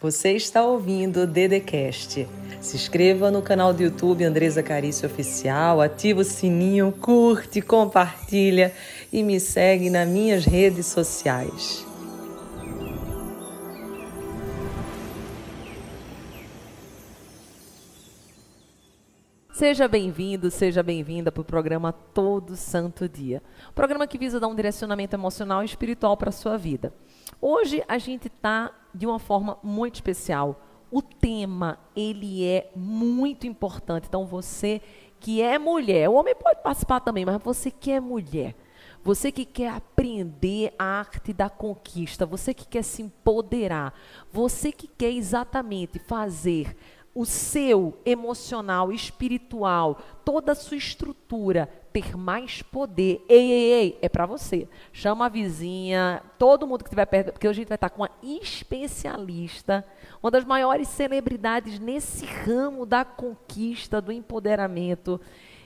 Você está ouvindo o Dedecast. Se inscreva no canal do YouTube Andresa Carício Oficial, ativa o sininho, curte, compartilha e me segue nas minhas redes sociais. Seja bem-vindo, seja bem-vinda para o programa Todo Santo Dia. programa que visa dar um direcionamento emocional e espiritual para a sua vida. Hoje a gente está de uma forma muito especial. O tema, ele é muito importante. Então você que é mulher, o homem pode participar também, mas você que é mulher, você que quer aprender a arte da conquista, você que quer se empoderar, você que quer exatamente fazer o seu emocional, espiritual, toda a sua estrutura ter mais poder. Ei, ei, ei, é para você. Chama a vizinha, todo mundo que estiver perto, porque hoje a gente vai estar com uma especialista, uma das maiores celebridades nesse ramo da conquista, do empoderamento.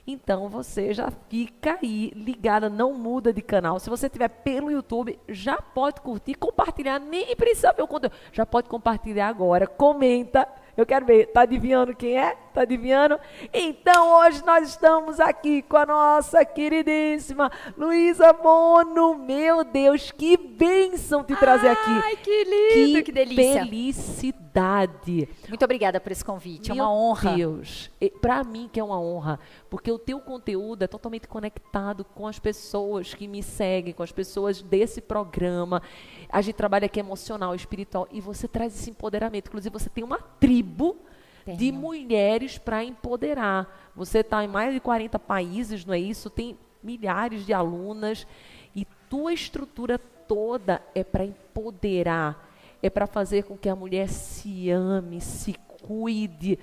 Então você já fica aí ligada, não muda de canal. Se você estiver pelo YouTube, já pode curtir, compartilhar, nem precisa ver o conteúdo. Já pode compartilhar agora, comenta eu quero ver, tá adivinhando quem é? Tá adivinhando? Então hoje nós estamos aqui com a nossa queridíssima Luísa Mono. Meu Deus, que bênção te trazer aqui. Ai, que lindo, que, que delícia. Felicidade. Muito obrigada por esse convite, Meu é uma honra. Deus, para mim que é uma honra, porque o teu conteúdo é totalmente conectado com as pessoas que me seguem, com as pessoas desse programa. A gente trabalha aqui emocional, espiritual, e você traz esse empoderamento. Inclusive, você tem uma tribo Tenho. de mulheres para empoderar. Você está em mais de 40 países, não é isso? Tem milhares de alunas. E tua estrutura toda é para empoderar, é para fazer com que a mulher se ame, se cuide.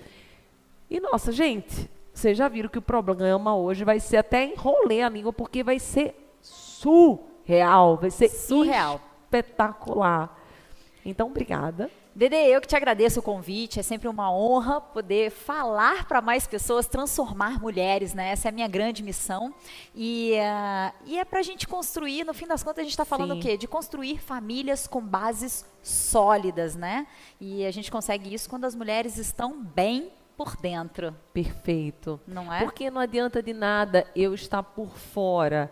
E nossa, gente, vocês já viram que o problema hoje vai ser até enrolar a língua, porque vai ser surreal, vai ser surreal espetacular. Então, obrigada. Dede, eu que te agradeço o convite. É sempre uma honra poder falar para mais pessoas, transformar mulheres, né? Essa é a minha grande missão. E, uh, e é para a gente construir, no fim das contas, a gente está falando Sim. o quê? De construir famílias com bases sólidas, né? E a gente consegue isso quando as mulheres estão bem por dentro. Perfeito. Não é? Porque não adianta de nada eu estar por fora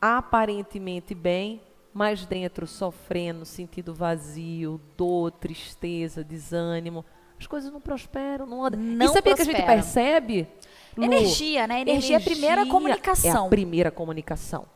aparentemente bem, mas dentro sofrendo, sentindo vazio, dor, tristeza, desânimo. As coisas não prosperam, não andam. Não e sabia prosperam. que a gente percebe? Lu, energia, né? Energia, energia é a primeira comunicação. É a primeira comunicação.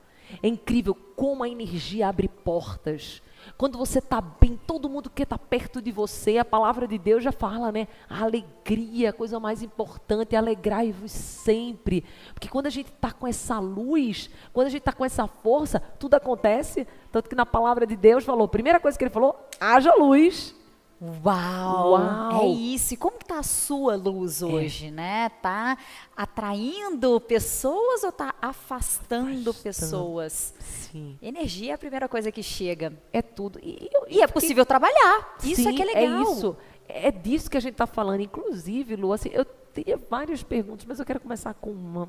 É incrível como a energia abre portas. Quando você está bem, todo mundo que está perto de você, a palavra de Deus já fala, né? A alegria, a coisa mais importante, alegrai-vos sempre. Porque quando a gente está com essa luz, quando a gente está com essa força, tudo acontece. Tanto que na palavra de Deus falou, primeira coisa que ele falou, haja luz. Uau, Uau! É isso. E como está a sua luz é. hoje, é. né? Tá atraindo pessoas ou tá afastando, afastando, pessoas? Sim. Energia é a primeira coisa que chega. É tudo. E, e é possível trabalhar. Isso Sim, é que é legal. É isso. É disso que a gente está falando. Inclusive, Lu, assim, eu teria várias perguntas, mas eu quero começar com uma.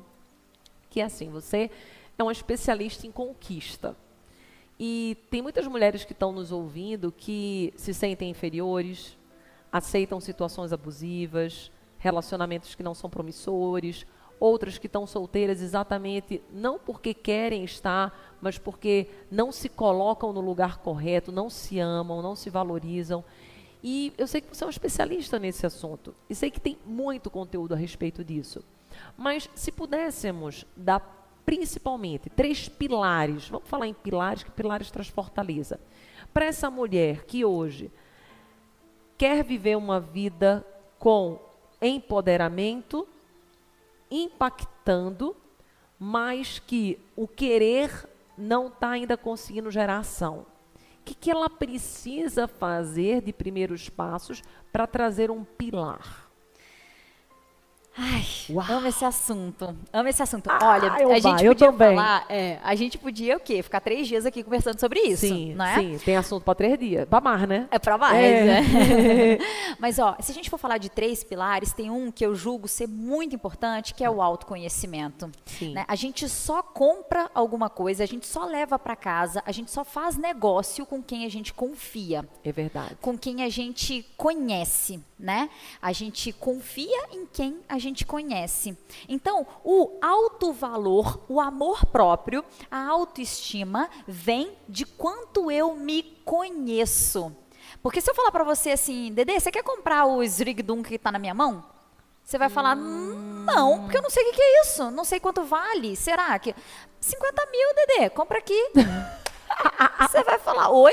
Que é assim, você é uma especialista em conquista. E tem muitas mulheres que estão nos ouvindo que se sentem inferiores, aceitam situações abusivas, relacionamentos que não são promissores, outras que estão solteiras exatamente não porque querem estar, mas porque não se colocam no lugar correto, não se amam, não se valorizam. E eu sei que você é um especialista nesse assunto e sei que tem muito conteúdo a respeito disso. Mas se pudéssemos dar principalmente três pilares. Vamos falar em pilares, que pilares traz fortaleza. Para essa mulher que hoje quer viver uma vida com empoderamento, impactando, mas que o querer não está ainda conseguindo gerar ação. O que, que ela precisa fazer de primeiros passos para trazer um pilar? Ai, Uau. amo esse assunto. Amo esse assunto. Ah, Olha, a gente vai, podia falar, é, a gente podia o quê? Ficar três dias aqui conversando sobre isso, sim, não é? sim. Tem assunto para três dias. Pra mais, né? É pra mais, É. né? Mas, ó, se a gente for falar de três pilares, tem um que eu julgo ser muito importante, que é o autoconhecimento. Sim. né? A gente só compra alguma coisa, a gente só leva pra casa, a gente só faz negócio com quem a gente confia É verdade. com quem a gente conhece, né? A gente confia em quem a gente conhece. Então, o alto valor, o amor próprio, a autoestima vem de quanto eu me conheço. Porque se eu falar pra você assim, Dedê, você quer comprar o Srigdum que tá na minha mão? Você vai falar, "Hum, não, porque eu não sei o que é isso, não sei quanto vale. Será que 50 mil, Dedê, compra aqui. Você vai falar, oi?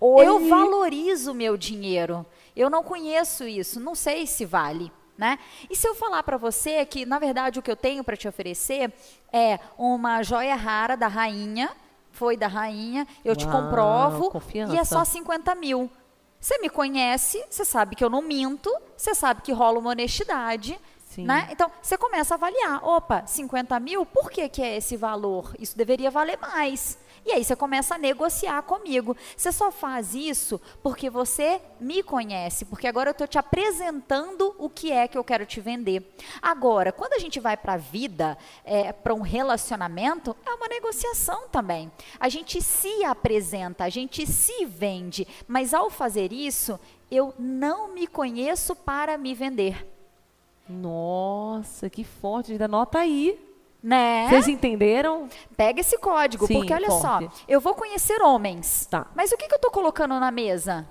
Oi. Eu valorizo o meu dinheiro. Eu não conheço isso, não sei se vale. Né? E se eu falar para você que, na verdade, o que eu tenho para te oferecer é uma joia rara da rainha, foi da rainha, eu te Uau, comprovo, confiança. e é só 50 mil. Você me conhece, você sabe que eu não minto, você sabe que rola uma honestidade. Né? Então, você começa a avaliar. Opa, 50 mil, por que, que é esse valor? Isso deveria valer mais. E aí você começa a negociar comigo. Você só faz isso porque você me conhece, porque agora eu estou te apresentando o que é que eu quero te vender. Agora, quando a gente vai para a vida, para um relacionamento, é uma negociação também. A gente se apresenta, a gente se vende, mas ao fazer isso, eu não me conheço para me vender. Nossa, que forte. Ainda Anota aí. Né? Vocês entenderam? Pega esse código, Sim, porque olha forte. só, eu vou conhecer homens. Tá. Mas o que, que eu estou colocando na mesa?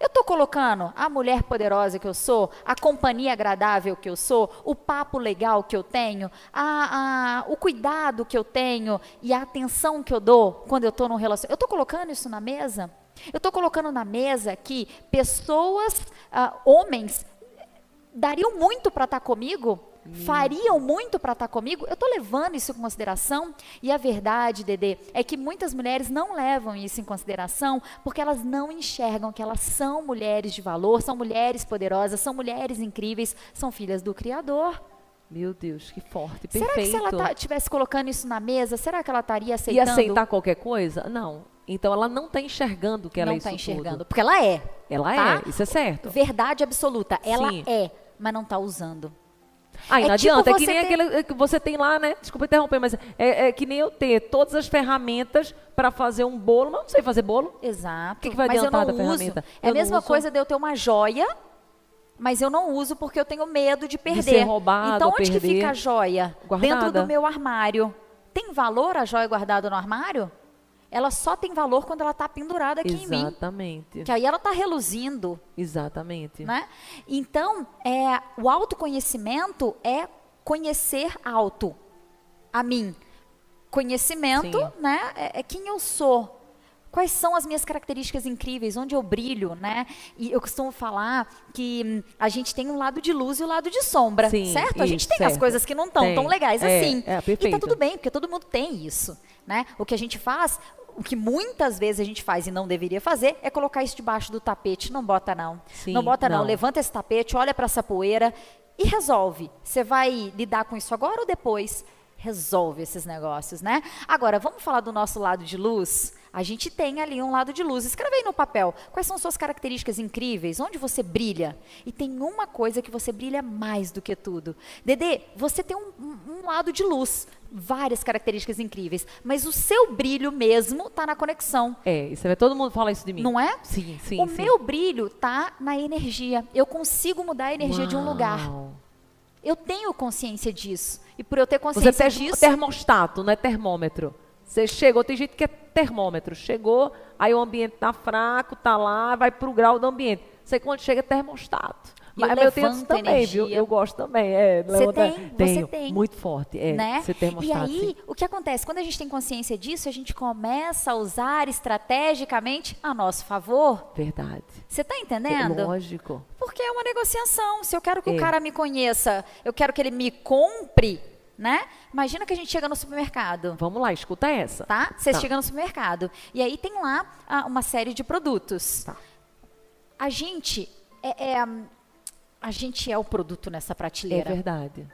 Eu estou colocando a mulher poderosa que eu sou, a companhia agradável que eu sou, o papo legal que eu tenho, a, a- o cuidado que eu tenho e a atenção que eu dou quando eu estou num relacionamento. Eu estou colocando isso na mesa? Eu estou colocando na mesa que pessoas, ah, homens, dariam muito para estar comigo? Fariam muito para estar comigo? Eu estou levando isso em consideração? E a verdade, Dedê, é que muitas mulheres não levam isso em consideração porque elas não enxergam que elas são mulheres de valor, são mulheres poderosas, são mulheres incríveis, são filhas do Criador. Meu Deus, que forte. Será que Perfeito. se ela estivesse colocando isso na mesa, será que ela estaria E aceitando? aceitar qualquer coisa? Não. Então ela não está enxergando que ela não é está isso enxergando, tudo. porque ela é. Ela tá? é, isso é certo. Verdade absoluta, ela Sim. é, mas não está usando. Aí É não tipo adianta, é que nem ter- aquele que você tem lá, né? Desculpa interromper, mas é, é que nem eu ter todas as ferramentas para fazer um bolo, mas eu não sei fazer bolo. Exato. O que que vai mas eu adiantar da uso. ferramenta? É Eu a mesma coisa de eu ter uma joia, mas eu não uso porque eu tenho medo de perder. ser roubado então onde que perder. fica a joia? Guardada. Dentro do meu armário. Tem valor a joia guardada no armário? Ela só tem valor quando ela está pendurada aqui em mim. Exatamente. Que aí ela está reluzindo. Exatamente. Né? Então, é, o autoconhecimento é conhecer alto a mim. Conhecimento Sim. né, é, é quem eu sou. Quais são as minhas características incríveis, onde eu brilho, né? E eu costumo falar que hum, a gente tem um lado de luz e o um lado de sombra, Sim, certo? A gente isso, tem as certo. coisas que não estão tão legais É, assim. é, e tá tudo bem, porque todo mundo tem isso, né? O que a gente faz, o que muitas vezes a gente faz e não deveria fazer, é colocar isso debaixo do tapete. Não bota não. Sim, não bota não. não. Levanta esse tapete, olha para essa poeira e resolve. Você vai lidar com isso agora ou depois? Resolve esses negócios, né? Agora, vamos falar do nosso lado de luz? A gente tem ali um lado de luz. Escreve aí no papel. Quais são suas características incríveis? Onde você brilha? E tem uma coisa que você brilha mais do que tudo. Dedê, você tem um, um- lado de luz. Várias características incríveis. Mas o seu brilho mesmo está na conexão. É, isso é, todo mundo fala isso de mim. Não é? Sim, sim. o sim. meu brilho tá na energia. Eu consigo mudar a energia de um lugar. Uau. Eu tenho consciência disso. E por eu ter Você consciência é disso, termostato, não é termômetro. Você chegou, tem gente que é termômetro. Chegou, aí o ambiente tá fraco, tá lá, vai pro grau do ambiente. Você quando chega é termostato. E eu Mas eu tenho também, viu? energia. Eu gosto também. É, Você levanta- tem, você tenho, tem. Muito forte, é. né? Termostato. e aí, sim. o que acontece? Quando a gente tem consciência disso, a gente começa a usar estrategicamente a nosso favor. Verdade. Você está É entendendo? lógico. Porque é uma negociação. Se eu quero que É. o cara me conheça, eu quero que ele me compre, né? Imagina que a gente chega no supermercado. Vamos lá, escuta essa. Tá? Você Tá. chega no supermercado. E aí tem lá ah, uma série de produtos. Tá. A gente é, é, a gente é o produto nessa É prateleira. verdade.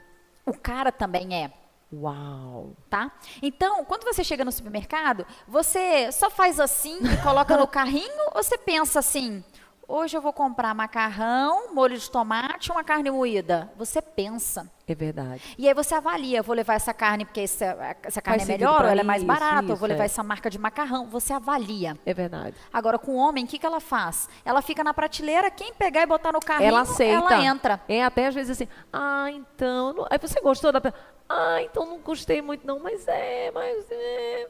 o cara também é. Uau. Tá? Então, quando você chega no supermercado, você só faz assim e coloca no carrinho ou você pensa assim: hoje eu vou comprar macarrão, molho de tomate, uma carne moída? Você pensa. É verdade. E aí você avalia, vou levar essa carne porque essa, essa carne é sentido melhor, ou ela é mais isso, barata, isso, vou levar é. essa marca de macarrão. Você avalia. É verdade. Agora, com o homem, o que, que ela faz? Ela fica na prateleira, quem pegar e botar no carrinho, ela aceita. ela entra. É até às vezes assim, ah, então. não- Aí você gostou da. Ah, então não gostei muito, não, mas é, mas é.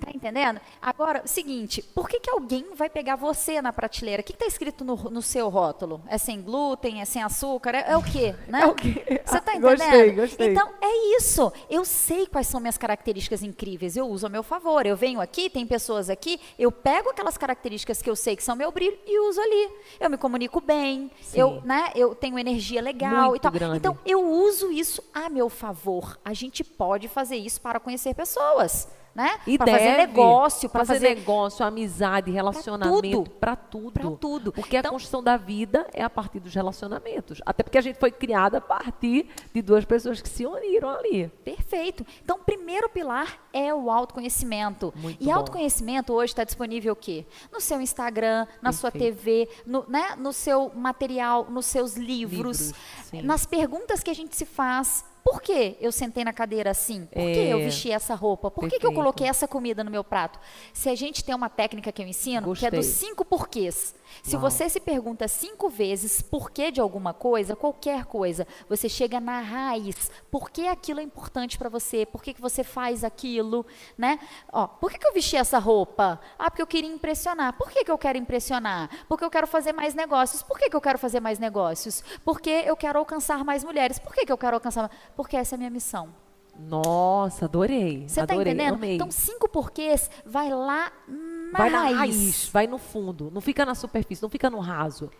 Tá entendendo? Agora, o seguinte, por que, que alguém vai pegar você na prateleira? O que está escrito no, no seu rótulo? É sem glúten, é sem açúcar? É, é o quê? Né? É o quê? Você tá entendendo? gostei, gostei. Então, é isso. Eu sei quais são minhas características incríveis. Eu uso a meu favor. Eu venho aqui, tem pessoas aqui, eu pego aquelas características que eu sei que são meu brilho e uso ali. Eu me comunico bem, Sim. eu, né, eu tenho energia legal Muito e tal. grande. Então, eu uso isso a meu favor. A gente pode fazer isso para conhecer pessoas. Né? E para fazer negócio, para fazer, fazer negócio, amizade, relacionamento, tudo. para tudo. Pra tudo. Porque a Então- construção da vida é a partir dos relacionamentos. Até porque a gente foi criada a partir de duas pessoas que se uniram ali. Perfeito. Então, o primeiro pilar é o autoconhecimento. Muito e bom. autoconhecimento hoje está disponível o quê? No seu Instagram, na sua Perfeito. TV, no, né, no seu material, nos seus livros, Livros, nas perguntas que a gente se faz. Por que eu sentei na cadeira assim? Por que É. eu vesti essa roupa? Por que, que eu coloquei essa comida no meu prato? Se a gente tem uma técnica que eu ensino, que é dos Gostei. cinco porquês. Se Uau. você se pergunta cinco vezes por que de alguma coisa, qualquer coisa, você chega na raiz. Por que aquilo é importante para você? Por que, que você faz aquilo? Né? Ó, por que, que eu vesti essa roupa? Ah, porque eu queria impressionar. Por que, que eu quero impressionar? Porque eu quero fazer mais negócios. Por que, que eu quero fazer mais negócios? Porque eu quero alcançar mais mulheres. Por que, que eu quero alcançar mais? Porque essa é a minha missão. Nossa, adorei. Você está adorei, entendendo? Amei. Então, cinco porquês, vai lá na vai na raiz. raiz, vai no fundo, não fica na superfície, não fica no raso.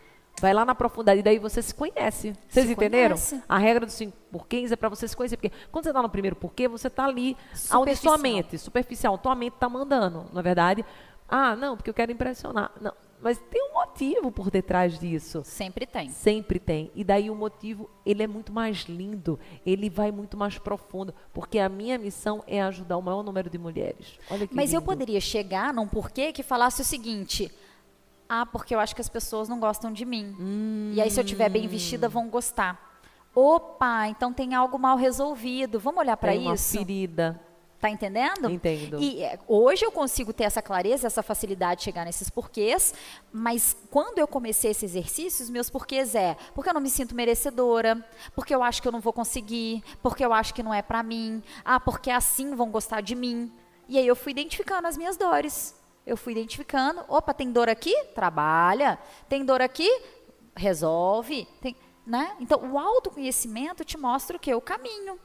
Vai lá na profundidade, e daí você se conhece. Vocês Se entenderam? conhece. A regra dos cinco porquês é para você se conhecer. Porque quando você está no primeiro porquê, você está ali, onde sua mente, superficial, tua mente está mandando, na verdade. Ah, não, porque eu quero impressionar. Não, mas tem um motivo por detrás disso. Sempre tem. Sempre tem. E daí o motivo, ele é muito mais lindo, ele vai muito mais profundo, porque a minha missão é ajudar o maior número de mulheres. Olha que Mas eu lindo. poderia chegar num porquê que falasse o seguinte: ah, porque eu acho que as pessoas não gostam de mim. E aí, se eu estiver bem vestida, vão gostar. Opa, então tem algo mal resolvido. Vamos olhar para Tem uma isso? ferida. Tá entendendo? Entendo. E é, hoje eu consigo ter essa clareza, essa facilidade de chegar nesses porquês, mas quando eu comecei esse exercício, os meus porquês é porque eu não me sinto merecedora, porque eu acho que eu não vou conseguir, porque eu acho que não é pra mim, ah, porque assim vão gostar de mim. E aí eu fui identificando as minhas dores. Eu fui identificando, opa, tem dor aqui? Trabalha. Tem dor aqui? Resolve. Tem, né? Então, o autoconhecimento te mostra o quê? O caminho.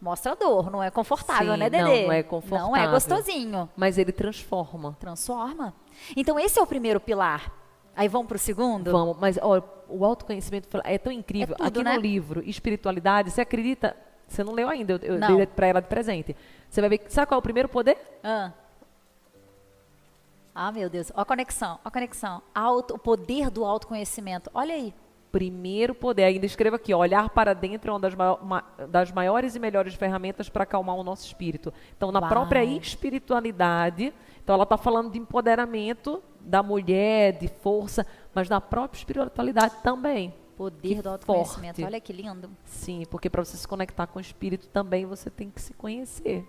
Mostra dor, não é confortável, Sim, né, não, Dedê? não é Não é confortável. gostosinho. Mas ele transforma. Transforma. Então, esse é o primeiro pilar. Aí vamos para o segundo? Vamos, mas ó, o autoconhecimento é tão incrível. É tudo, Aqui né? no livro Espiritualidade, você acredita? Você não leu ainda, eu, Não. dei para ela de presente. Você vai ver, sabe qual é o primeiro poder? Ah. Ah, meu Deus. Ó a conexão, ó a conexão. Auto, o poder do autoconhecimento. Olha aí. Primeiro poder, ainda escreva aqui, ó, olhar para dentro é uma das, maior- uma das maiores e melhores ferramentas para acalmar o nosso espírito. Então, na Uau. própria espiritualidade, então ela está falando de empoderamento da mulher, de força, mas na própria espiritualidade também. Poder Que do autoconhecimento. forte. Olha que lindo. Sim, porque para você se conectar com o espírito também você tem que se conhecer.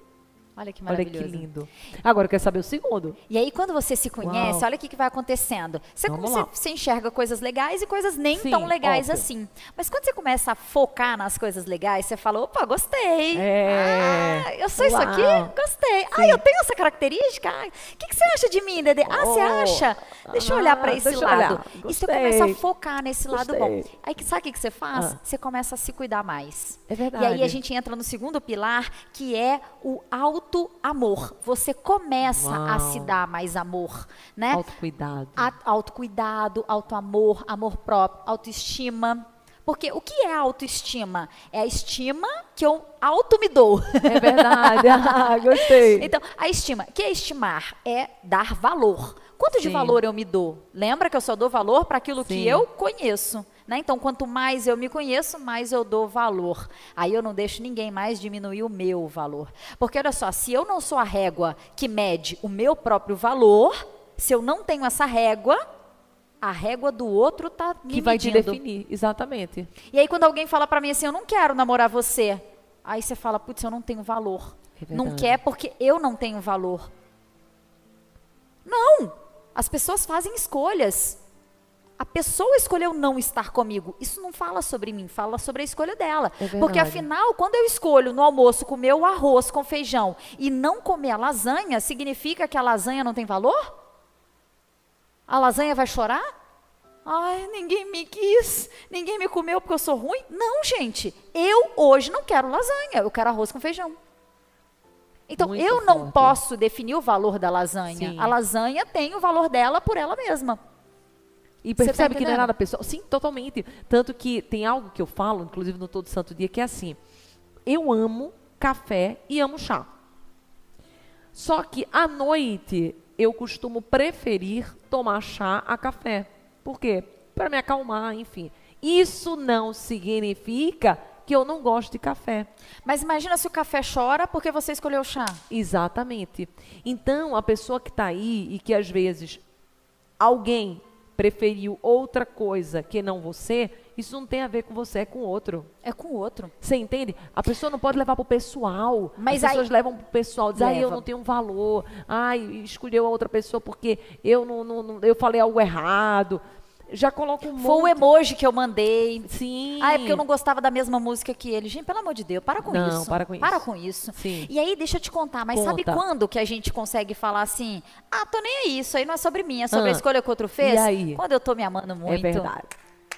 Olha que Olha maravilhoso. que lindo. Agora eu quero saber o segundo. E aí, quando você se conhece, Uau. olha o que, que vai acontecendo. Você, você, você enxerga coisas legais e coisas nem Sim, tão legais óbvio. assim. Mas quando você começa a focar nas coisas legais, você fala, opa, gostei. É. Ah, eu sou isso aqui? Uau. Gostei. Ah, eu tenho essa característica? O que, que você acha de mim, Dedê? Ah, você Oh. acha? Deixa eu olhar para Ah, esse lado. E você Gostei. começa a focar nesse lado bom. Gostei. Aí, sabe o que, que você faz? Ah. Você começa a se cuidar mais. É verdade. E aí a gente entra no segundo pilar, que é o auto-amor. Você começa a Uau. se dar mais amor, né? Autocuidado. A- Autocuidado, autoamor, amor próprio, autoestima. Porque o que é autoestima? É a estima que eu auto me dou. É verdade. Ah, gostei. Então, a estima, o que é estimar? É dar valor. Quanto de Sim. valor eu me dou? Lembra que eu só dou valor para aquilo que Sim. eu conheço. Né? Então, quanto mais eu me conheço, mais eu dou valor. Aí eu não deixo ninguém mais diminuir o meu valor. Porque olha só, se eu não sou a régua que mede o meu próprio valor, se eu não tenho essa régua, a régua do outro está me Que vai te definir, exatamente. E aí quando alguém fala para mim assim, eu não quero namorar você, aí você fala, putz, eu não tenho valor. É não quer porque eu não tenho valor. Não! As pessoas fazem escolhas. A pessoa escolheu não estar comigo. Isso não fala sobre mim, fala sobre a escolha dela. É Porque afinal, quando eu escolho no almoço comer o arroz com feijão e não comer a lasanha, significa que a lasanha não tem valor? A lasanha vai chorar? Ai, ninguém me quis, ninguém me comeu porque eu sou ruim? Não, gente. Eu hoje não quero lasanha, eu quero arroz com feijão. Então, Muito eu não forte. posso definir o valor da lasanha. Sim. A lasanha tem o valor dela por ela mesma. E Você tá percebe que não é nada pessoal? Sim, totalmente. Tanto que tem algo que eu falo, inclusive no Todo Santo Dia, que é assim: eu amo café e amo chá. Só que à noite eu costumo preferir tomar chá a café. Por quê? Para me acalmar, enfim. Isso não significa que eu não gosto de café. Mas imagina se o café chora porque você escolheu o chá. Exatamente. Então, a pessoa que está aí e que às vezes alguém preferiu outra coisa que não você, isso não tem a ver com você, é com outro. É com o outro. Você entende? A pessoa não pode levar para o pessoal. Mas As aí- pessoas levam para o pessoal, dizem, ai, eu não tenho valor. Ai, escolheu a outra pessoa porque eu não, não- não- eu falei algo errado. Já coloca um Foi o emoji que eu mandei. Sim. Ah, é porque eu não gostava da mesma música que ele. Gente, pelo amor de Deus, para com Não, isso. para com isso. Para com isso. Sim. E aí, deixa eu te contar, mas sabe Conta. quando que a gente consegue falar assim? Ah, tô nem aí, isso aí não é sobre mim, é sobre Ah, a escolha que o outro fez? e aí? Quando eu tô me amando muito. É verdade.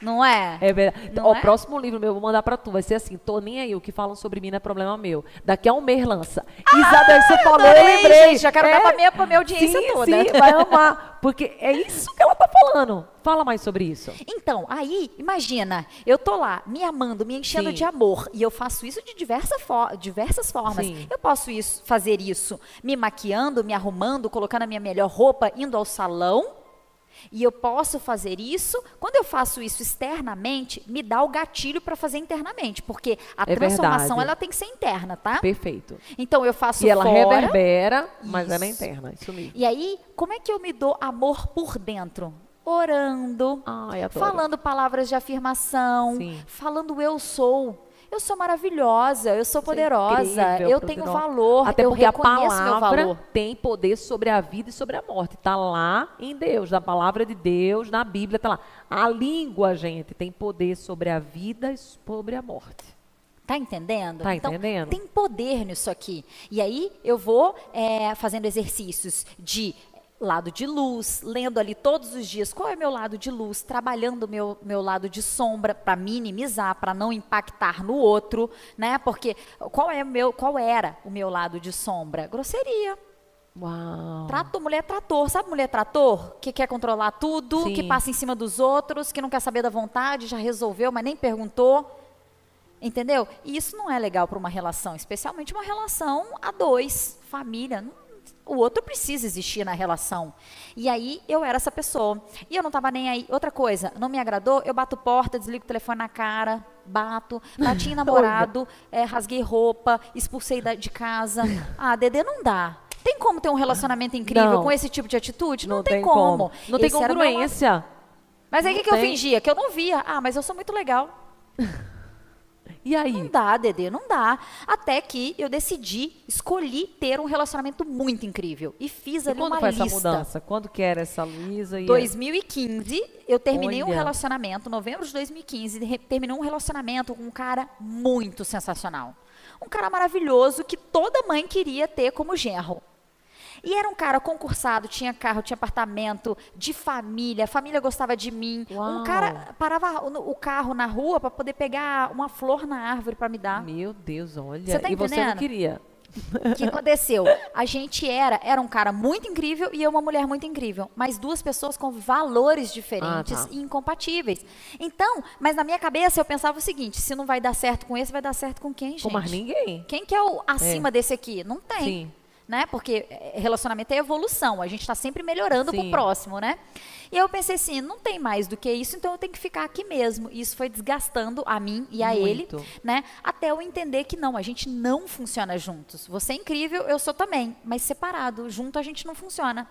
Não é? É verdade. Não Ó, O é? próximo livro meu, eu vou mandar pra tu. Vai ser assim: Tô nem aí. O que falam sobre mim não é problema meu. Daqui a um mês lança. Isabel, você falou, eu Ah, adorei, lembrei. gente, já quero dar pra minha- pra minha audiência sim, toda. Sim, vai amar. Porque é isso que ela tá falando. Fala mais sobre isso. Então, aí, imagina, eu tô lá me amando, me enchendo Sim. de amor, e eu faço isso de diversa diversas formas. Sim. Eu posso isso, fazer isso me maquiando, me arrumando, colocando a minha melhor roupa, indo ao salão. E eu posso fazer isso, quando eu faço isso externamente, me dá o gatilho para fazer internamente, porque a É transformação verdade. ela tem que ser interna, tá? Perfeito. Então eu faço E ela fora, reverbera, mas ela é Isso. interna. Isso mesmo. e aí, como é que eu me dou amor por dentro? Orando, Ai, falando palavras de afirmação, Sim. falando eu sou. Eu sou maravilhosa, eu sou é poderosa, incrível, eu tenho valor, Até eu porque a palavra tem poder sobre a vida e sobre a morte. Está lá em Deus, na palavra de Deus, na Bíblia está lá. A língua, gente, tem poder sobre a vida e sobre a morte. Tá entendendo? Tá então, entendendo? tem poder nisso aqui. E aí eu vou é, fazendo exercícios de lado de luz, lendo ali todos os dias qual é meu lado de luz, trabalhando meu meu lado de sombra para minimizar, para não impactar no outro, né? Porque qual é meu, qual era o meu lado de sombra? Grosseria. Uau. Trato, mulher trator, sabe mulher trator? Que quer controlar tudo, Sim. que passa em cima dos outros, que não quer saber da vontade, já resolveu, mas nem perguntou. Entendeu? E isso não é legal para uma relação, especialmente uma relação a dois, família. Não- O outro precisa existir na relação. E aí eu era essa pessoa. E eu não estava nem aí. Outra coisa, não me agradou, eu bato porta, desligo o telefone na cara, bato, bati em namorado, eh, rasguei roupa, expulsei da- de casa. Ah, Dedê não dá. Tem como ter um relacionamento incrível Não. com esse tipo de atitude? Não, Não tem, tem como. como. Não tem Esse era o meu congruência. Mas aí o que, que eu tem. fingia? Que eu não via. Ah, mas eu sou muito legal. E aí? Não dá, Dedê, não dá. Até que eu decidi, escolhi ter um relacionamento muito incrível. E fiz E ali quando uma foi lista. essa mudança? Quando que era essa Luísa? e- 2015, eu terminei um Olha. relacionamento, novembro de 2015, re- terminei um relacionamento com um cara muito sensacional. Um cara maravilhoso que toda mãe queria ter como genro. E era um cara concursado, tinha carro, tinha apartamento, de família, a família gostava de mim. Uau. Um cara parava o carro na rua para poder pegar uma flor na árvore para me dar. Meu Deus, olha. Você tá e você não queria. O que aconteceu? A gente era, era um cara muito incrível e eu uma mulher muito incrível, mas duas pessoas com valores diferentes Ah, tá. e incompatíveis. Então, mas na minha cabeça eu pensava o seguinte: se não vai dar certo com esse, vai dar certo com quem, gente? Com mais ninguém. Quem que é o acima desse aqui? Não tem. Sim. Né? Porque eh, relacionamento é evolução, a gente está sempre melhorando pro Sim. próximo, né? E eu pensei assim, não tem mais do que isso, então eu tenho que ficar aqui mesmo. E isso foi desgastando a mim e a ele, Muito. né? Até eu entender que não, a gente não funciona juntos. Você é incrível, eu sou também, mas separado, junto a gente não funciona.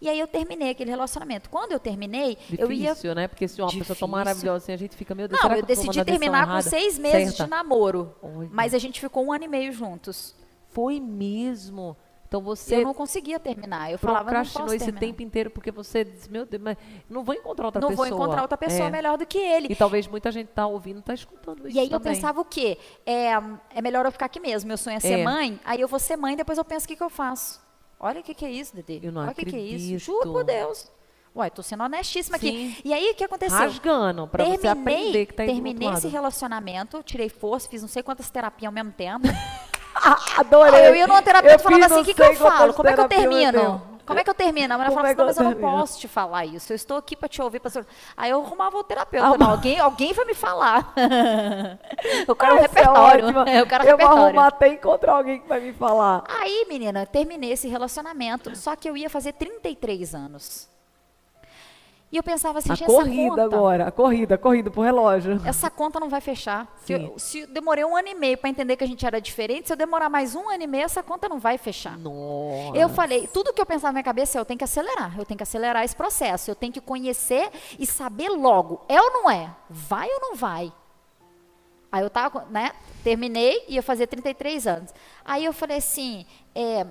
E aí eu terminei aquele relacionamento. Quando eu terminei, eu ia Difícil, né? Porque se uma pessoa tão Difícil. maravilhosa assim, a gente fica, meu Deus, Não, eu eu decidi terminar com errada? seis meses Certa. de namoro. Mas a gente ficou um ano e meio juntos. Foi mesmo. Então você Eu não conseguia terminar. Eu falava, não posso esse terminar. tempo inteiro porque você disse, meu Deus, mas não vou encontrar outra não pessoa. vou encontrar outra pessoa É. melhor do que ele. E talvez muita gente tá ouvindo, tá escutando isso E aí eu também. pensava o quê? É, é melhor eu ficar aqui mesmo. Meu sonho é ser É. mãe. Aí eu vou ser mãe, depois eu penso o que, que eu faço. Olha o que, que é isso, Dede. Eu não Olha o que, que é isso. Juro por Deus. Ué, tô sendo honestíssima aqui. Sim. E aí, o que aconteceu? Rasgando, pra você aprender que tá terminei esse relacionamento, tirei força, fiz não sei quantas terapias ao mesmo tempo. Adorei. Aí eu ia numa terapeuta Eu e falava fiz assim, o que, que eu falo? Como é que eu meu termino? Como é que eu termino? A mulher falava é assim, mas eu não posso te falar isso. Eu estou aqui para te ouvir. Pra... você-" Aí eu arrumava o terapeuta. Arruma- Não, alguém, alguém vai me falar. eu quero um é repertório. ótima. eu quero eu vou repertório. arrumar até encontrar alguém que vai me falar. Aí, menina, terminei esse relacionamento, só que eu ia fazer 33 anos. E eu pensava assim, A gente, corrida conta, agora, a corrida, a corrida pro relógio. essa conta não vai fechar. Se eu, se demorei um ano e meio para entender que a gente era diferente, se eu demorar mais um ano e meio, essa conta não vai fechar. Nossa. Eu falei, tudo que eu pensava na minha cabeça, é, eu tenho que acelerar, eu tenho que acelerar esse processo, eu tenho que conhecer e saber logo, é ou não é? Vai ou não vai? Aí eu tava, né, terminei e ia fazer 33 anos. Aí eu falei assim, é,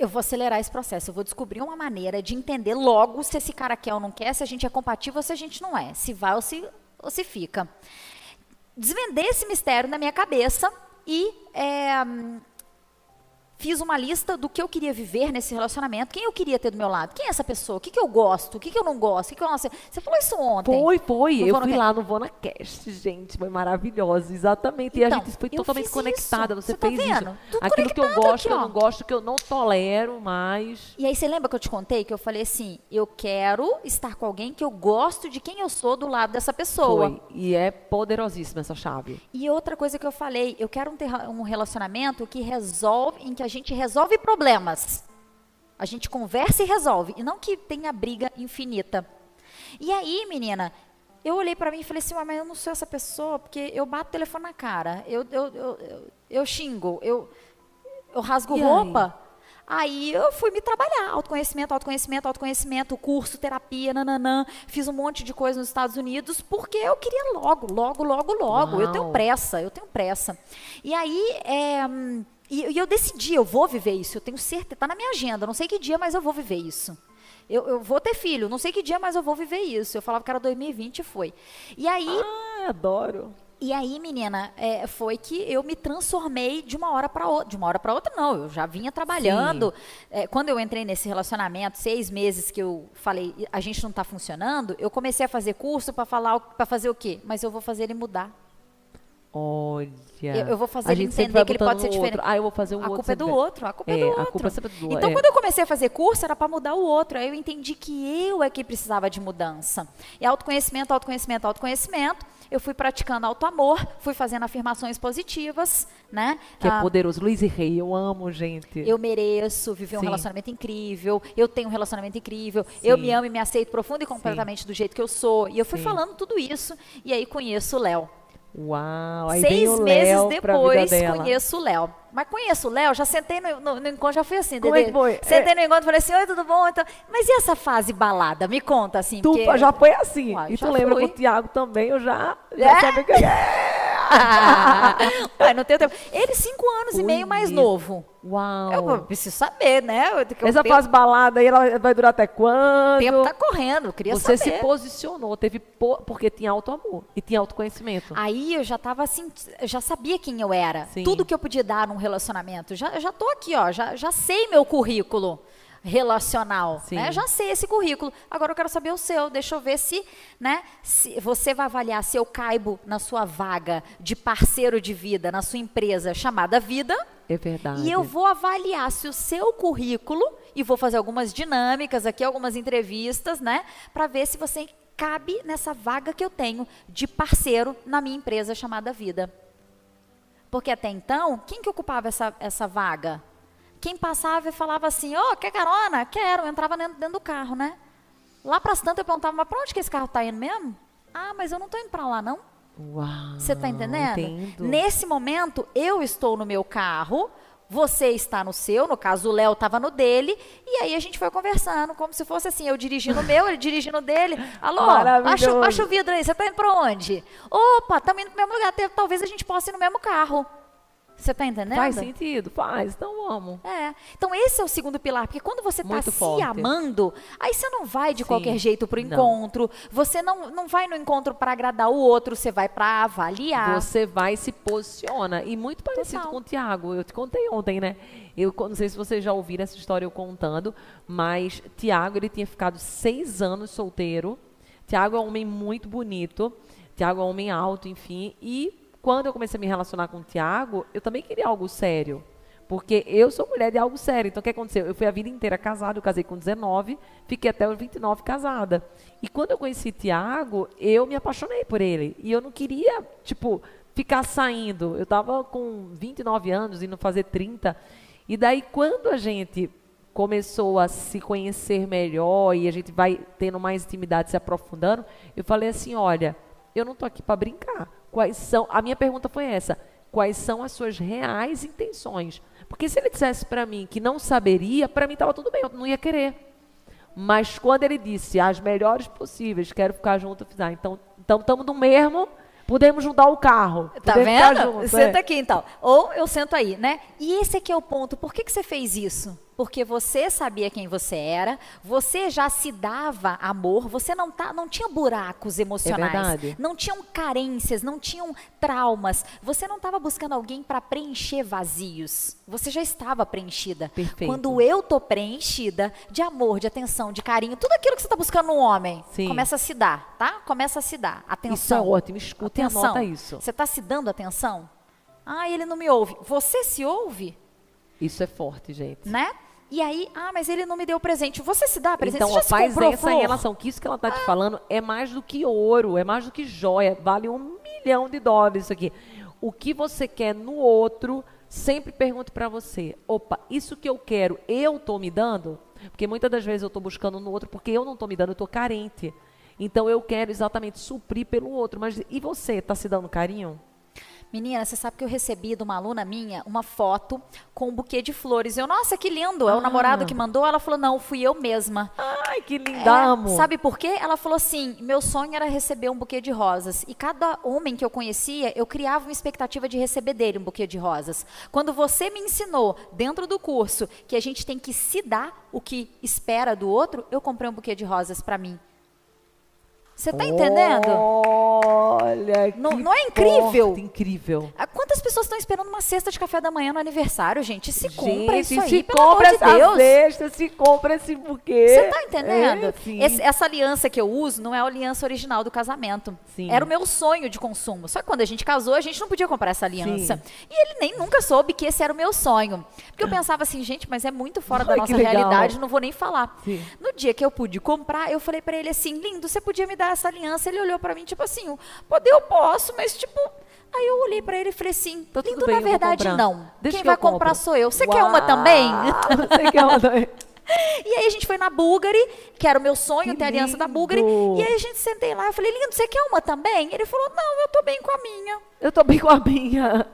eu vou acelerar esse processo, eu vou descobrir uma maneira de entender logo se esse cara quer ou não quer, se a gente é compatível ou se a gente não é, se vai ou se, ou se fica. Desvendei esse mistério na minha cabeça e é, fiz uma lista do que eu queria viver nesse relacionamento, quem eu queria ter do meu lado, quem é essa pessoa, o que, que eu gosto, o que, que eu não gosto, o que, que eu não sei. Você falou isso ontem. Foi, foi. No eu Vona fui lá no Vona Cast, gente. Foi maravilhoso, exatamente. e a Então, gente foi totalmente conectada. isso. Você, Você tá fez vendo? isso. Tudo Aquilo que eu gosto, que eu não gosto, que eu não tolero mais. E aí você lembra que eu te contei que eu falei assim, eu quero estar com alguém que eu gosto de quem eu sou do lado dessa pessoa. Foi. E é poderosíssima essa chave. E outra coisa que eu falei, eu quero um, um relacionamento que resolve, em que a gente resolve problemas. A gente conversa e resolve, e não que tenha briga infinita. E aí, menina, eu olhei pra mim e falei assim, "Ué, mas eu não sou essa pessoa, porque eu bato o telefone na cara, eu, eu, eu, eu, eu xingo, eu, eu rasgo roupa. Aí eu fui me trabalhar, autoconhecimento, autoconhecimento, autoconhecimento, curso, terapia, nananã. Fiz um monte de coisa nos Estados Unidos porque eu queria logo, logo, logo, logo. Eu tenho pressa, eu tenho pressa. E aí, é, hum, e, e eu decidi, eu vou viver isso, eu tenho certeza, tá na minha agenda, não sei que dia, mas eu vou viver isso. Eu, eu vou ter filho, não sei que dia, mas eu vou viver isso. Eu falava que era 2020 e foi. E aí, Ah, adoro. e aí, menina, é, foi que eu me transformei de uma hora para outra. De uma hora para outra, não. Eu já vinha trabalhando. É, quando eu entrei nesse relacionamento, seis meses que eu falei, a gente não está funcionando, eu comecei a fazer curso para falar, para fazer o quê? Mas eu vou fazer ele mudar. Olha. Eu- eu vou fazer A ele entender que ele pode ser no outro. diferente. Ah, eu vou fazer o A outro. culpa é do outro, a culpa é, É, do a outro. culpa é do- Então, é. quando eu comecei a fazer curso, era para mudar o outro. Aí eu entendi que eu é que precisava de mudança. E autoconhecimento, autoconhecimento, autoconhecimento. Eu fui praticando autoamor, fui fazendo afirmações positivas, né? Que é Ah, poderoso. Luiz e Rei, eu amo, gente. eu mereço viver um Sim. relacionamento incrível, eu tenho um relacionamento incrível, eu Sim. me amo e me aceito profundo e completamente do jeito que eu sou. E eu fui Sim. falando tudo isso, e aí conheço o Léo. Uau. Aí Seis meses depois, conheço o Léo. Mas conheço o Léo, já sentei no, no- no encontro, já fui assim, Como é que foi? Sentei no encontro e falei assim, oi, tudo bom? Então, mas e essa fase balada? Me conta, assim. Tu porque- já foi assim. Uai, e tu lembra fui. com o Thiago também, eu já, já É? sabia que não tempo. Ele, cinco anos e Foi meio mais novo. Uau. Eu preciso saber, né? Eu, Essa o tempo- fase balada aí, ela vai durar até O quando? tempo tá correndo, eu queria Você saber. se posicionou, teve po- porque tinha auto amor e tinha autoconhecimento. Aí eu já tava assim, eu já sabia quem eu era. Sim. Tudo que eu podia dar num relacionamento. Já, já tô aqui, ó, já, já sei meu currículo relacional, né? Já sei esse currículo. Agora eu quero saber o seu. Deixa eu ver se, né, se você vai avaliar se eu caibo na sua vaga de parceiro de vida na sua empresa chamada Vida. É verdade. E eu vou avaliar se o seu currículo, e vou fazer algumas dinâmicas aqui, algumas entrevistas, né? Para ver se você cabe nessa vaga que eu tenho de parceiro na minha empresa chamada Vida. Porque até então, quem que ocupava essa, essa vaga? Quem passava e falava assim, ô, quer carona? Quero. Eu entrava dentro, dentro do carro, né? Lá para as tantas eu perguntava, mas para onde que esse carro está indo mesmo? Ah, mas eu não estou indo para lá, não. Uau. Você está entendendo? Entendo. Nesse momento, eu estou no meu carro, você está no seu, no caso o Léo estava no dele, e aí a gente foi conversando, como se fosse assim, eu dirigindo o meu, ele dirigindo o dele. Alô, baixa, baixa o vidro aí, você está indo para onde? Opa, estamos indo para o mesmo lugar, talvez a gente possa ir no mesmo carro. Você está entendendo? Faz sentido? Faz, então vamos. É. Então esse é o segundo pilar, porque quando você está se amando, aí você não vai de Sim. qualquer jeito pro Não. encontro, você não, não vai no encontro para agradar o outro, você vai para avaliar. Você vai e se posiciona. E muito parecido Total. com o Tiago. Eu te contei ontem, né? Eu não sei se vocês já ouviram essa história eu contando, mas Tiago, ele tinha ficado seis anos solteiro. Tiago é um homem muito bonito. Tiago é um homem alto, enfim. E quando eu comecei a me relacionar com o Tiago, eu também queria algo sério. Porque eu sou mulher de algo sério. Então, o que aconteceu? Eu fui a vida inteira casada, eu casei com 19, fiquei até os 29 casada. E quando eu conheci Tiago, eu me apaixonei por ele. E eu não queria, tipo, ficar saindo. Eu estava com 29 anos, indo fazer 30. E daí, quando a gente começou a se conhecer melhor e a gente vai tendo mais intimidade, se aprofundando, eu falei assim, olha, eu não tô aqui para brincar. Quais são? A minha pergunta foi essa: quais são as suas reais intenções? Porque se ele dissesse para mim que não saberia, para mim estava tudo bem, eu não ia querer. Mas quando ele disse as melhores possíveis, quero ficar junto, eu fiz, ah, então então estamos no mesmo, podemos juntar o carro. Tá vendo? junto, Senta é. aqui então. Ou eu sento aí, né? E esse aqui é o ponto. Por que, que você fez isso? Porque você sabia quem você era, você já se dava amor, você não, tá, não tinha buracos emocionais, verdade. não tinham carências, não tinham traumas. Você não estava buscando alguém para preencher vazios. Você já estava preenchida. Perfeito. Quando eu tô preenchida de amor, de atenção, de carinho, tudo aquilo que você está buscando num homem, Sim. começa a se dar, tá? Começa a se dar. Atenção. Isso é ótimo, escuta e Atenção. anota isso. Você está se dando atenção? Ah, ele não me ouve. Você se ouve, Isso é forte, gente. né? E aí, ah, mas ele não me deu presente. Você se dá presente? Então, Você já ó, se faz comprou essa flor? em relação, que isso que ela está te falando é mais do que ouro, é mais do que joia, vale um milhão de dólares isso aqui. O que você quer no outro, sempre pergunte para você, opa, isso que eu quero, eu estou me dando? Porque muitas das vezes eu estou buscando no outro porque eu não estou me dando, eu estou carente. Então, eu quero exatamente suprir pelo outro. Mas e você, está se dando carinho? Menina, você sabe que eu recebi de uma aluna minha uma foto com um buquê de flores. Eu, nossa, que lindo. É o Ah. namorado que mandou. Ela falou, não, fui eu mesma. Ai, que linda, É. Sabe por quê? Ela falou assim: meu sonho era receber um buquê de rosas. E cada homem que eu conhecia, eu criava uma expectativa de receber dele um buquê de rosas. Quando você me ensinou, dentro do curso, que a gente tem que se dar o que espera do outro, eu comprei um buquê de rosas para mim. Você tá entendendo? Olha, Não- que não é incrível? incrível. Ah, Quantas pessoas estão esperando uma cesta de café da manhã no aniversário, gente? Se compra Gente, isso aí, se pelo compra amor de Deus. cesta, se compra esse buquê. Você tá entendendo? É, sim. Esse- essa aliança que eu uso não é a aliança original do casamento. Sim. Era o meu sonho de consumo. Só que quando a gente casou, a gente não podia comprar essa aliança. Sim. E ele nem nunca soube que esse era o meu sonho. Porque eu pensava assim, gente, mas é muito fora da Ai, nossa que legal. realidade, não vou nem falar. Sim. No dia que eu pude comprar, eu falei pra ele assim, lindo, você podia me dar essa aliança? Ele olhou pra mim, tipo assim, poder eu posso, mas tipo... Aí eu olhei pra ele e falei assim, Tá tudo lindo, bem, na verdade, não. Deixa Quem que vai comprar sou eu. Você quer uma também? Você quer uma também? E aí a gente foi na Bulgari, que era o meu sonho Que ter a aliança da! Bulgari. E aí a gente sentei lá, eu falei, lindo, você quer uma também? Ele falou, não, eu tô bem com a minha. Eu tô bem com a minha.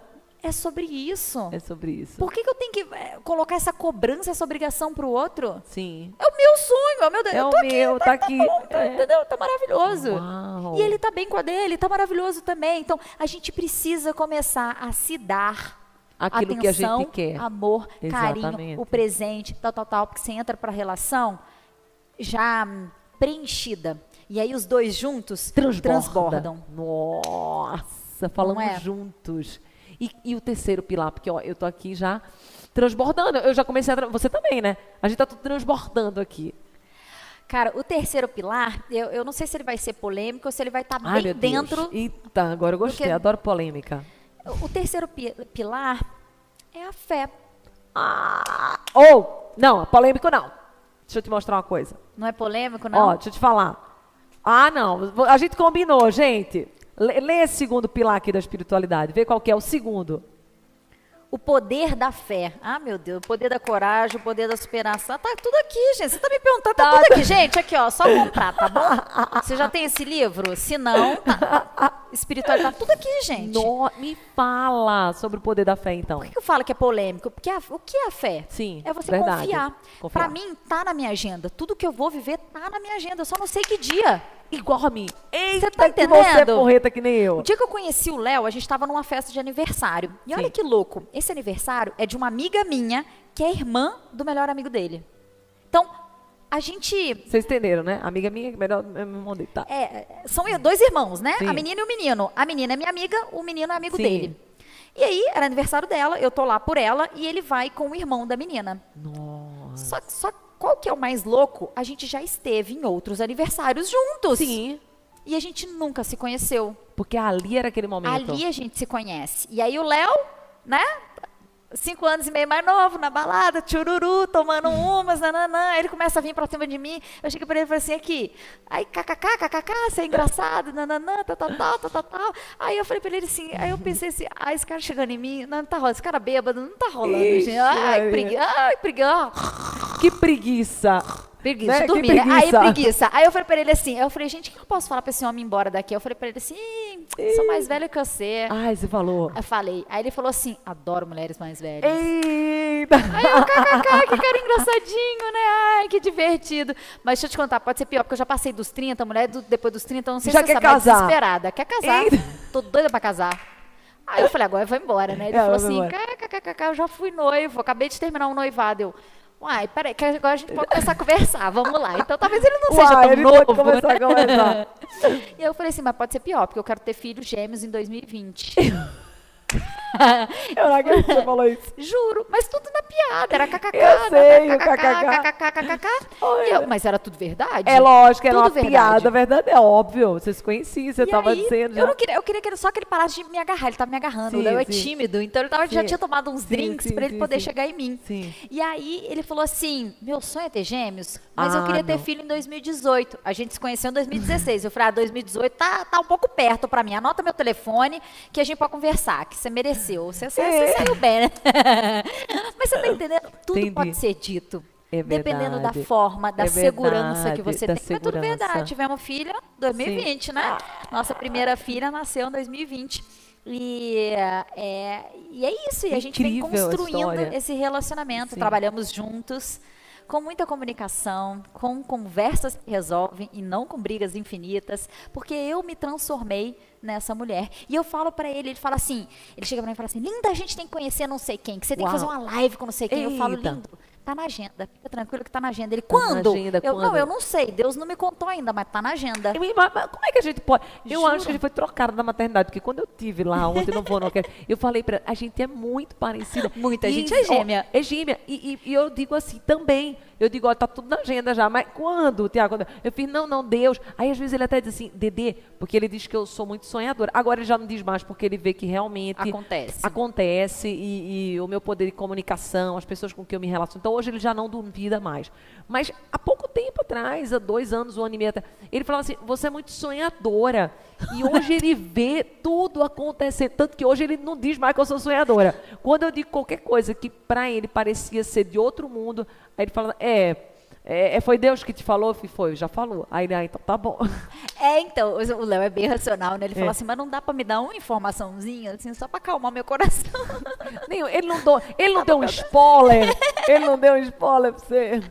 É sobre isso. É sobre isso. Por que, que eu tenho que eh, colocar essa cobrança, essa obrigação pro outro? Sim. É o meu sonho, é o meu Deus. É eu o tô aqui, meu, tá aqui. bom, tá, É. entendeu? Tá maravilhoso. Uau. E ele tá bem com a dele, tá maravilhoso também. Então, a gente precisa começar a se dar Aquilo que a atenção, gente quer. amor, carinho, Exatamente. o presente, tal, tal, tal, porque você entra pra relação já preenchida. E aí os dois juntos Transborda. transbordam. Nossa, falamos é? juntos. E, e o terceiro pilar, porque ó, eu tô aqui já transbordando. Eu já comecei a. Você também, né? A gente tá tudo transbordando aqui. Cara, o terceiro pilar, eu, eu não sei se ele vai ser polêmico ou se ele vai estar Ai, bem meu Deus. dentro. Eita, agora eu gostei. Porque- Adoro polêmica. O terceiro pi- pilar é a fé. Ah! Ou, não, polêmico não. Deixa eu te mostrar uma coisa. Não é polêmico, não? Ó, deixa eu te falar. Ah, não. A gente combinou, gente. Lê, lê esse segundo pilar aqui da espiritualidade. Vê qual que é o segundo. o poder da fé. Ah, meu Deus, o poder da coragem, o poder da superação. Tá tudo aqui, gente. Você tá me perguntando, tá, Tá. tudo aqui. Gente, aqui, ó, só comprar, tá bom? Você já tem esse livro? Se não, tá. espiritual, tá tudo aqui, gente. No- me fala sobre o poder da fé, então. Por que eu falo que é polêmico? Porque a- o que é a fé? Sim, É você verdade. confiar. Confiar. Pra mim, tá na minha agenda. Tudo que eu vou viver tá na minha agenda. Eu só não sei que dia. Igual a mim. Eita, tá que você é entendendo? porreta que nem eu. O dia que eu conheci o Léo, a gente estava numa festa de aniversário. E olha Sim. que louco. Esse aniversário é de uma amiga minha, que é irmã do melhor amigo dele. Então, a gente Vocês entenderam, né? Amiga minha, melhor me mandei. Tá. É, são dois irmãos, né? Sim. A menina e o menino. A menina é minha amiga, o menino é amigo Sim. dele. E aí, era aniversário dela, eu tô lá por ela e ele vai com o irmão da menina. Nossa. Só, só qual que é o mais louco? A gente já esteve em outros aniversários juntos. Sim. E a gente nunca se conheceu. Porque ali era aquele momento. Ali a gente se conhece. E aí o Léo, né? Cinco anos e meio mais novo, na balada, tchururu, tomando umas, nananã. Ele começa a vir pra cima de mim. Eu chego pra ele e falei assim, aqui. Aí, kkk, kkk, você é engraçado, nananã, tal, tal, tal, tal, tal, tal. Aí eu falei pra ele assim, aí eu pensei assim, ah, esse cara chegando em mim, não, não tá rolando, esse cara bêbado, não tá rolando, Ixi, gente. Ai, Maria. pregui, ai, preguiça. Que preguiça. Preguiça, Né? Dormir, né? Aí preguiça. preguiça. Aí eu falei pra ele assim, eu falei, gente, o que eu posso falar pra esse homem ir embora daqui? Eu falei pra ele assim, "Ih, sou mais velha que você. Ai, você falou. Eu falei. Aí ele falou assim: adoro mulheres mais velhas. Eita. Aí eu, kkk, que cara engraçadinho, né? Ai, que divertido. Mas deixa eu te contar, pode ser pior, porque eu já passei dos 30, mulher do- depois dos 30, eu não sei Já se você sabe, é casar. desesperada. Quer casar. Eita. Tô doida pra casar. Aí eu falei, agora eu vou embora, né? Ele É, falou assim, embora. kkkk, eu já fui noivo, acabei de terminar um noivado. Eu, uai, peraí, que agora a gente pode começar a conversar, vamos lá. Então talvez ele não seja Uai, tão ele novo. pode começar a conversar. E eu falei assim, mas pode ser pior, porque eu quero ter filhos gêmeos em 2020. Eu não acredito que você falou isso. Juro, mas tudo na piada, era kkk, Eu sei, o kkk, kkk. Eu- Mas era tudo verdade? É lógico, era Tudo uma verdade. piada, verdade. É óbvio. Vocês conheciam, você E tava aí, dizendo. eu já. não queria, eu queria que ele, só que ele parasse de me agarrar, ele tava me agarrando. Sim, o Léo é tímido, então ele tava, já tinha tomado uns drinks pra ele poder chegar em mim. Sim. E aí ele falou assim: meu sonho é ter gêmeos, mas eu Ah, queria ter não. filho em 2018. A gente se conheceu em 2016. Eu falei, ah, 2018 tá, tá um pouco perto pra mim. Anota meu telefone que a gente pode conversar, que você mereceu. Você, você, É. você saiu bem, né? mas você tá entendendo? Tudo Entendi. pode ser dito. É Dependendo da forma, da É segurança que você tem. Mas tudo segurança. verdade. Tivemos filha em 2020, né? Nossa primeira filha nasceu em 2020. E é, e é isso, e a gente vem Incrível a construindo esse relacionamento. Sim. Trabalhamos juntos, com muita comunicação, com conversas que resolvem e não com brigas infinitas, porque eu me transformei nessa mulher. E eu falo pra ele, ele fala assim, ele chega pra mim e fala assim, linda, a gente tem que conhecer não sei quem, que você tem que Uau. fazer uma live com não sei quem. Eu falo, Eita. lindo, tá na agenda, fica tranquilo que tá na agenda. Ele, Tá na quando? agenda, eu, quando? Não, eu não sei, Deus não me contou ainda, mas tá na agenda. Eu- mas- como é que a gente pode? Eu Juro. acho que gente foi trocada da maternidade, porque quando eu tive lá ontem, não vou, não quero. Eu falei pra a gente é muito parecida. Muito, a E, gente é ó, gêmea. é gêmea. E, e- e eu digo assim também. Eu digo, ó, tá tudo na agenda já, mas quando, Tiago? Eu fiz, não, não, Deus. Aí às vezes ele até diz assim, Dedê, porque ele diz que eu sou muito sonhadora. Agora ele já não diz mais, porque ele vê que realmente Acontece. acontece e, e o meu poder de comunicação, as pessoas com quem eu me relaciono. Então hoje ele já não duvida mais. Mas há pouco tempo atrás, há dois anos, um ano e meio atrás, ele falava assim: você é muito sonhadora. E hoje ele vê tudo acontecer. Tanto que hoje ele não diz mais que eu sou sonhadora. Quando eu digo qualquer coisa que para ele parecia ser de outro mundo, aí ele fala: é. É, é, foi Deus que te falou? Foi, já falou. Aí ele, ah, então tá bom. É, então, o Léo é bem racional, né? Ele É. fala assim, mas não dá pra me dar uma informaçãozinha, assim, só pra acalmar meu coração. Ele não, deu, ele não deu um spoiler. Ele não deu um spoiler pra você.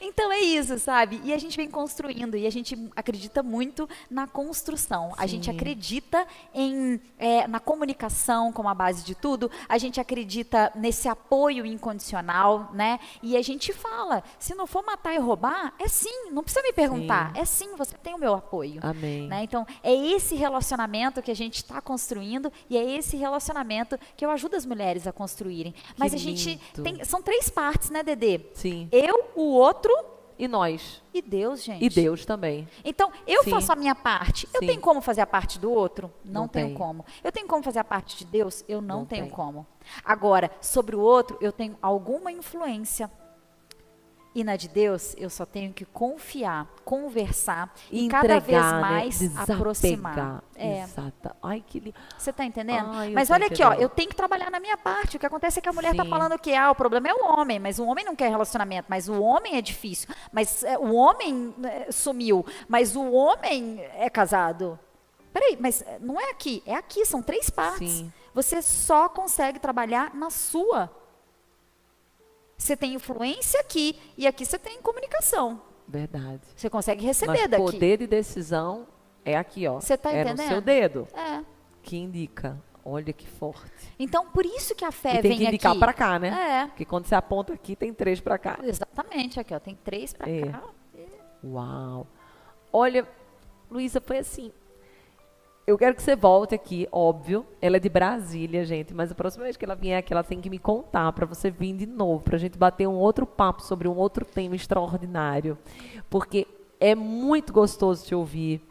Então é isso, sabe? E a gente vem construindo e a gente acredita muito na construção. A gente Sim. acredita em, é, na comunicação como a base de tudo. A gente acredita nesse apoio incondicional, né? E a gente fala, se não for matar e roubar, é sim. Não precisa me perguntar. É sim, você tem o meu apoio. Amém. né? Então, é esse relacionamento que a gente está construindo e é esse relacionamento que eu ajudo as mulheres a construírem. Mas a gente tem. São três partes, né, Dedê? Sim. Eu, o outro E nós? e Deus, gente. E Deus também. Então, eu Sim. faço a minha parte. Eu Sim. tenho como fazer a parte do outro? Não, Não tenho tem. como. Eu tenho como fazer a parte de Deus? Eu não, Não tenho tem. como. Agora, sobre o outro, eu tenho alguma influência. E na de Deus, eu só tenho que confiar, conversar e Entregar, cada vez né? mais Desapegar. aproximar. É. Exata. Ai, que lindo. Você está entendendo? Ai, mas olha aqui, ó, eu tenho que trabalhar na minha parte. O que acontece é que a mulher está falando que ah, o problema é o homem, mas o homem não quer relacionamento, mas o homem é difícil. Mas é, o homem é, sumiu, mas o homem é casado. Peraí, mas é, não é aqui, é aqui, são três partes. Sim. Você só consegue trabalhar na sua. Você tem influência aqui e aqui você tem comunicação. Verdade. Você consegue receber Mas daqui. poder de decisão é aqui, ó. Você tá é no entendendo? seu dedo É. que indica. Olha que forte. Então, por isso que a fé e tem vem que indicar pra cá, né? É. Porque quando você aponta aqui, tem três pra cá. Exatamente, aqui, ó. Tem três pra É. cá. Uau. Olha, Luísa, foi assim. Eu quero que você volte aqui, óbvio. Ela é de Brasília, gente, mas a próxima vez que ela vier aqui, ela tem que me contar para você vir de novo, para a gente bater um outro papo sobre um outro tema extraordinário. Porque é muito gostoso te ouvir.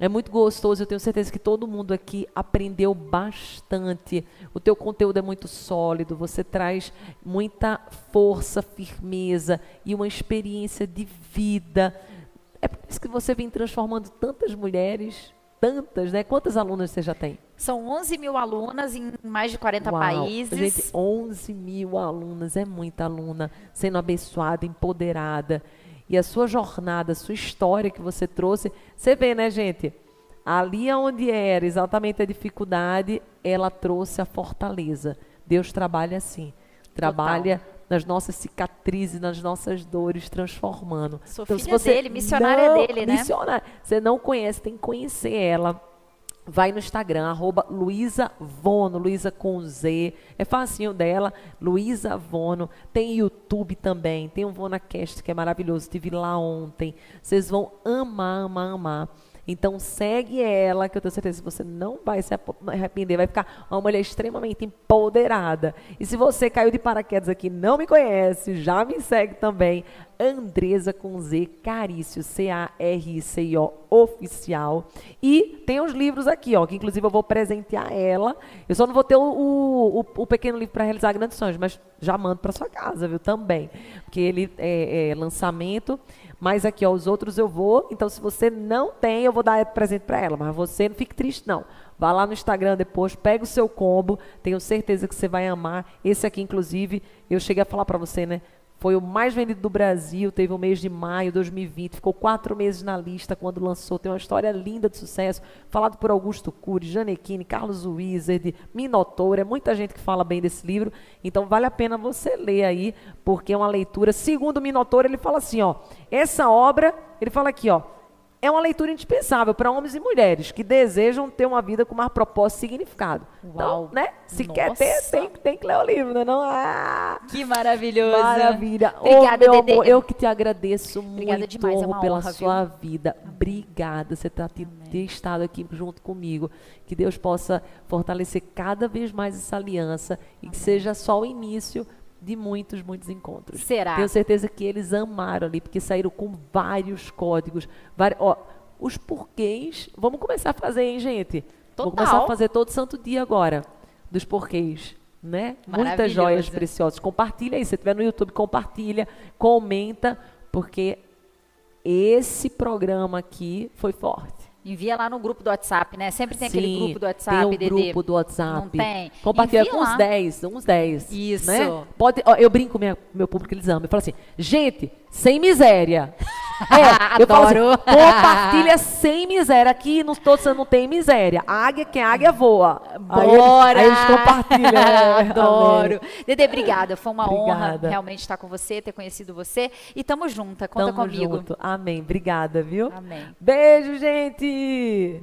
É muito gostoso, eu tenho certeza que todo mundo aqui aprendeu bastante. O teu conteúdo é muito sólido, você traz muita força, firmeza e uma experiência de vida. É por isso que você vem transformando tantas mulheres, tantas, né? Quantas alunas você já tem? São 11 mil alunas em mais de 40 Uau. países. Gente, 11 mil alunas, é muita aluna sendo abençoada, empoderada. E a sua jornada, a sua história que você trouxe, você vê, né, gente? Ali onde era exatamente a dificuldade, ela trouxe a fortaleza. Deus trabalha assim. Trabalha nas nossas cicatrizes, nas nossas dores, transformando. Sou se filha você dele, missionária não- dele, né? missionária. Você não conhece, tem que conhecer ela. Vai no Instagram, arroba Luísa Vono, Luísa com Z. É facinho dela, Luísa Vono. Tem YouTube também, tem um VonaCast que é maravilhoso. Estive lá ontem. Vocês vão amar, amar, amar. Então segue ela, que eu tenho certeza que você não vai se arrepender, vai ficar uma mulher extremamente empoderada. E se você caiu de paraquedas aqui não me conhece, já me segue também, Andresa com Z, Carício, C-A-R-I-C-I-O, oficial. E tem os livros aqui, ó, que inclusive eu vou presentear ela. Eu só não vou ter o, o, o- pequeno livro para realizar grandes sonhos, mas já mando para sua casa, viu? Também. Porque ele é, é lançamento. Mas aqui, ó, os outros eu vou. Então, se você não tem, eu vou dar presente para ela. Mas você não fique triste, não. Vá lá no Instagram depois, pega o seu combo. Tenho certeza que você vai amar. Esse aqui, inclusive, eu cheguei a falar para você, né? Foi o mais vendido do Brasil, teve o mês de maio de 2020, ficou quatro meses na lista quando lançou. Tem uma história linda de sucesso, falado por Augusto Cury, Janequine, Carlos Wizard, Minotouro, é muita gente que fala bem desse livro. Então vale a pena você ler aí, porque é uma leitura. Segundo o Minotouro, ele fala assim, ó, essa obra, ele fala aqui, ó, é uma leitura indispensável para homens e mulheres que desejam ter uma vida com mais propósito e significado. Uau. Então, né? Se quer Nossa. ter, tem, tem que ler o livro, né? Não, ah, Que maravilhoso. Maravilha. Obrigada, Ô, meu Dedê. amor, eu que te agradeço Obrigada muito demais, é pela honra, sua vida. Obrigada você tá, ter, ter estado aqui junto comigo. Que Deus possa fortalecer cada vez mais essa aliança e que seja só o início de muitos, muitos encontros. Será? Tenho certeza que eles amaram ali, porque saíram com vários códigos. vari- ó, os porquês. Vamos começar a fazer, hein, gente? Vamos Total. começar a fazer todo santo dia agora. Dos porquês. Né? Muitas joias preciosas. Compartilha aí. Se você estiver no YouTube, compartilha, comenta, porque esse programa aqui foi forte. Envia lá no grupo do WhatsApp, né? Sempre tem aquele Sim, grupo do WhatsApp, tem um Dedê. grupo do WhatsApp. Não tem? Compartilha Envia com uns lá. 10, uns 10. Isso. Né? Pode, ó, eu brinco com meu público, eles amam. Eu falo assim, gente, sem miséria. É, eu falo assim, Adoro. compartilha sem miséria. Aqui no todo não tem miséria. Águia, quem águia voa. Aí eles- Bora! Aí eles, compartilham. é, Adoro. amém. Dedê, obrigada. Foi uma honra Obrigada. realmente estar com você, ter conhecido você. E tamo junta, conta Tamo comigo. junto. Amém. Obrigada, viu? Amém. Beijo, gente!